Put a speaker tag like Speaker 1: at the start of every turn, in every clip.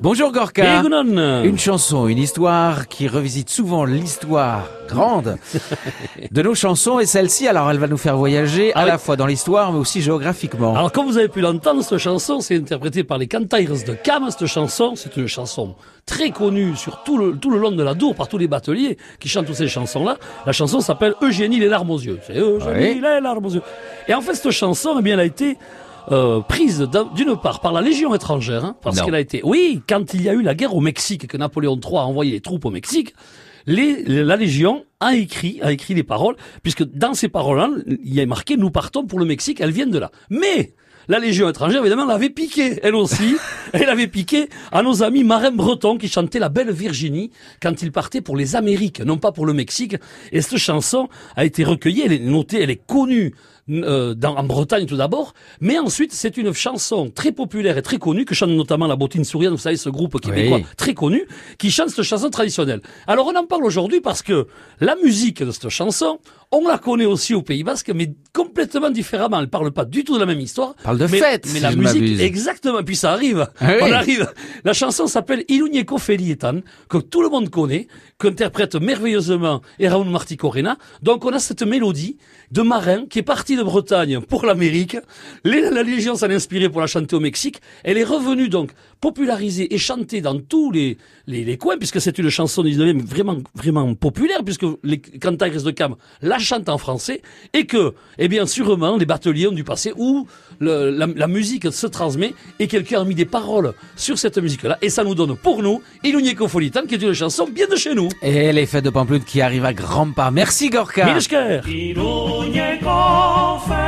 Speaker 1: Bonjour Gorka. Une chanson, une histoire qui revisite souvent l'histoire grande de nos chansons et celle-ci, alors elle va nous faire voyager
Speaker 2: Ah
Speaker 1: à
Speaker 2: oui.
Speaker 1: la fois dans l'histoire mais aussi géographiquement.
Speaker 2: Alors, comme vous avez pu l'entendre, cette chanson, c'est interprété par les Cantaires de Cam. Cette chanson, c'est une chanson très connue sur tout le, tout le long de la Dour, par tous les bateliers qui chantent toutes ces chansons-là. La chanson s'appelle Eugénie les larmes aux yeux. C'est Eugénie
Speaker 1: Oui.
Speaker 2: les larmes aux yeux. Et en fait, cette chanson, eh bien, elle a été euh, prise d'un- d'une part par la Légion étrangère, hein, parce qu'elle a été, oui, quand il y a eu la guerre au Mexique, que Napoléon III a envoyé les troupes au Mexique, les, la Légion a écrit, a écrit les paroles, puisque dans ces paroles-là, il y a marqué nous partons pour le Mexique, elles viennent de là. Mais la Légion étrangère, évidemment, l'avait piqué, elle aussi. elle avait piqué à nos amis marins bretons qui chantaient la belle Virginie quand ils partaient pour les Amériques, non pas pour le Mexique. Et cette chanson a été recueillie, elle est notée, elle est connue euh, dans, en Bretagne tout d'abord, mais ensuite c'est une chanson très populaire et très connue que chante notamment la Bottine Souriante, vous savez ce groupe québécois
Speaker 1: Oui.
Speaker 2: très connu, qui chante cette chanson traditionnelle. Alors on en parle aujourd'hui parce que la musique de cette chanson, on la connaît aussi au Pays Basque, mais complètement différemment. Elle parle pas du tout de la même histoire.
Speaker 1: Parle de
Speaker 2: mais,
Speaker 1: fête,
Speaker 2: mais
Speaker 1: si
Speaker 2: la musique, exactement. Puis ça arrive.
Speaker 1: Ah oui.
Speaker 2: On arrive. La chanson s'appelle Iluñeko Felietan, que tout le monde connaît, qu'interprète merveilleusement Eraun Martí Corena. Donc on a cette mélodie de marin qui est parti de Bretagne pour l'Amérique. La Légion s'en est inspirée pour la chanter au Mexique. Elle est revenue donc popularisée et chantée dans tous les, les, les coins, puisque c'est une chanson du 19e vraiment, vraiment populaire, puisque les Cantaires de Cam la chantent en français, et que, eh bien, sûrement, les bateliers ont dû passer où le- la, la musique se transmet, et quelqu'un a mis des paroles sur cette musique-là, et ça nous donne pour nous Iluñeko Folitan, qui est une chanson bien de chez nous.
Speaker 1: Et les fêtes de Pampelune qui arrivent à grands pas. Merci Gorka.
Speaker 3: fall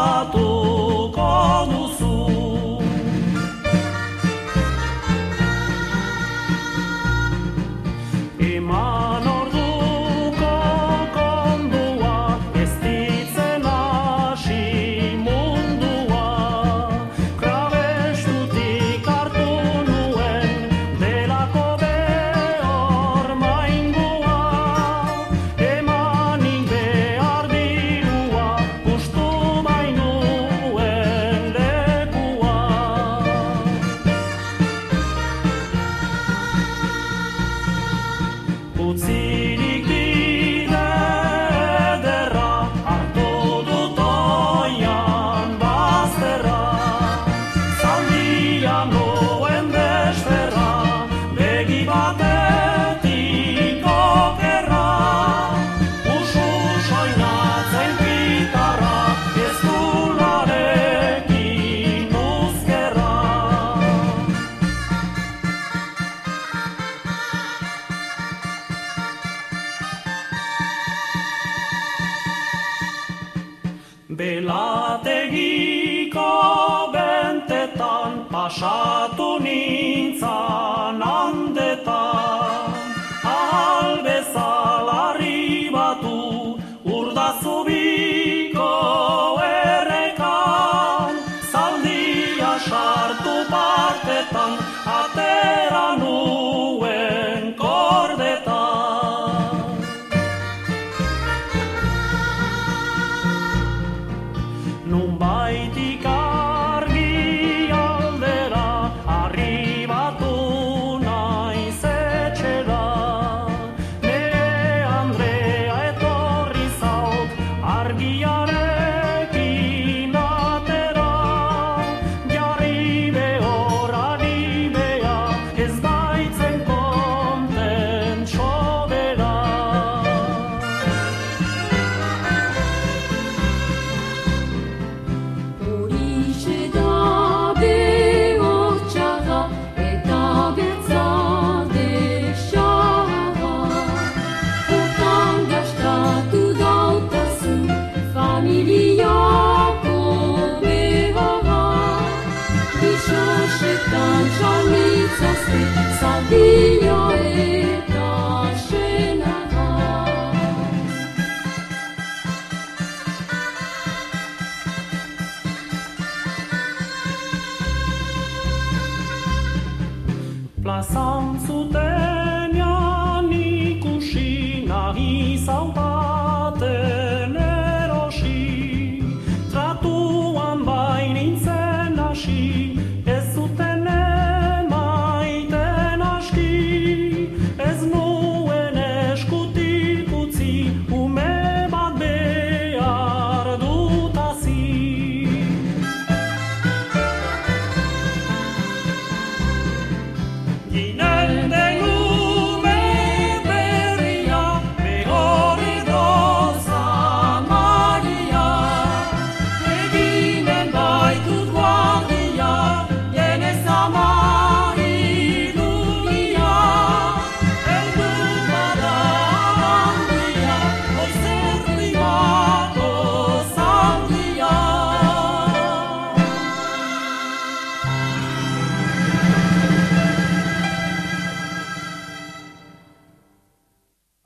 Speaker 3: iman. Old sea. Belategiko bentetan pasatu nintzan handetan, al 那一首吧